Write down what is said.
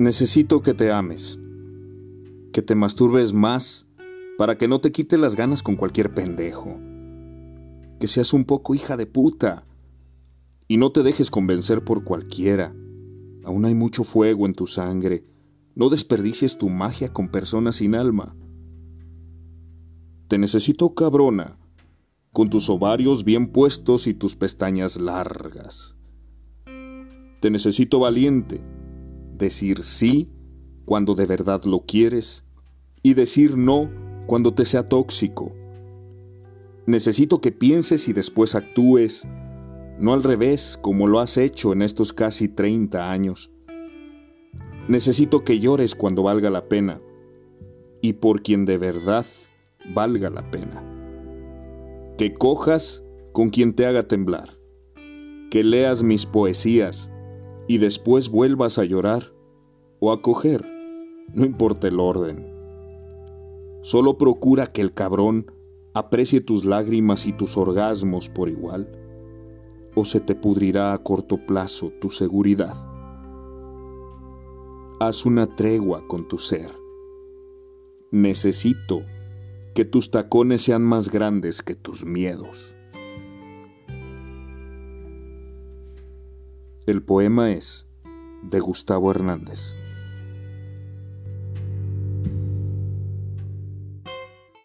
Necesito que te ames, que te masturbes más para que no te quite las ganas con cualquier pendejo, que seas un poco hija de puta y no te dejes convencer por cualquiera. Aún hay mucho fuego en tu sangre, no desperdicies tu magia con personas sin alma. Te necesito cabrona, con tus ovarios bien puestos y tus pestañas largas. Te necesito valiente, decir sí cuando de verdad lo quieres y decir no cuando te sea tóxico. Necesito que pienses y después actúes, no al revés como lo has hecho en estos casi 30 años. Necesito que llores cuando valga la pena y por quien de verdad valga la pena. Que cojas con quien te haga temblar, que leas mis poesías y después vuelvas a llorar o a coger, no importa el orden. Solo procura que el cabrón aprecie tus lágrimas y tus orgasmos por igual, o se te pudrirá a corto plazo tu seguridad. Haz una tregua con tu ser. Necesito que tus tacones sean más grandes que tus miedos. El poema es de Gustavo Hernández.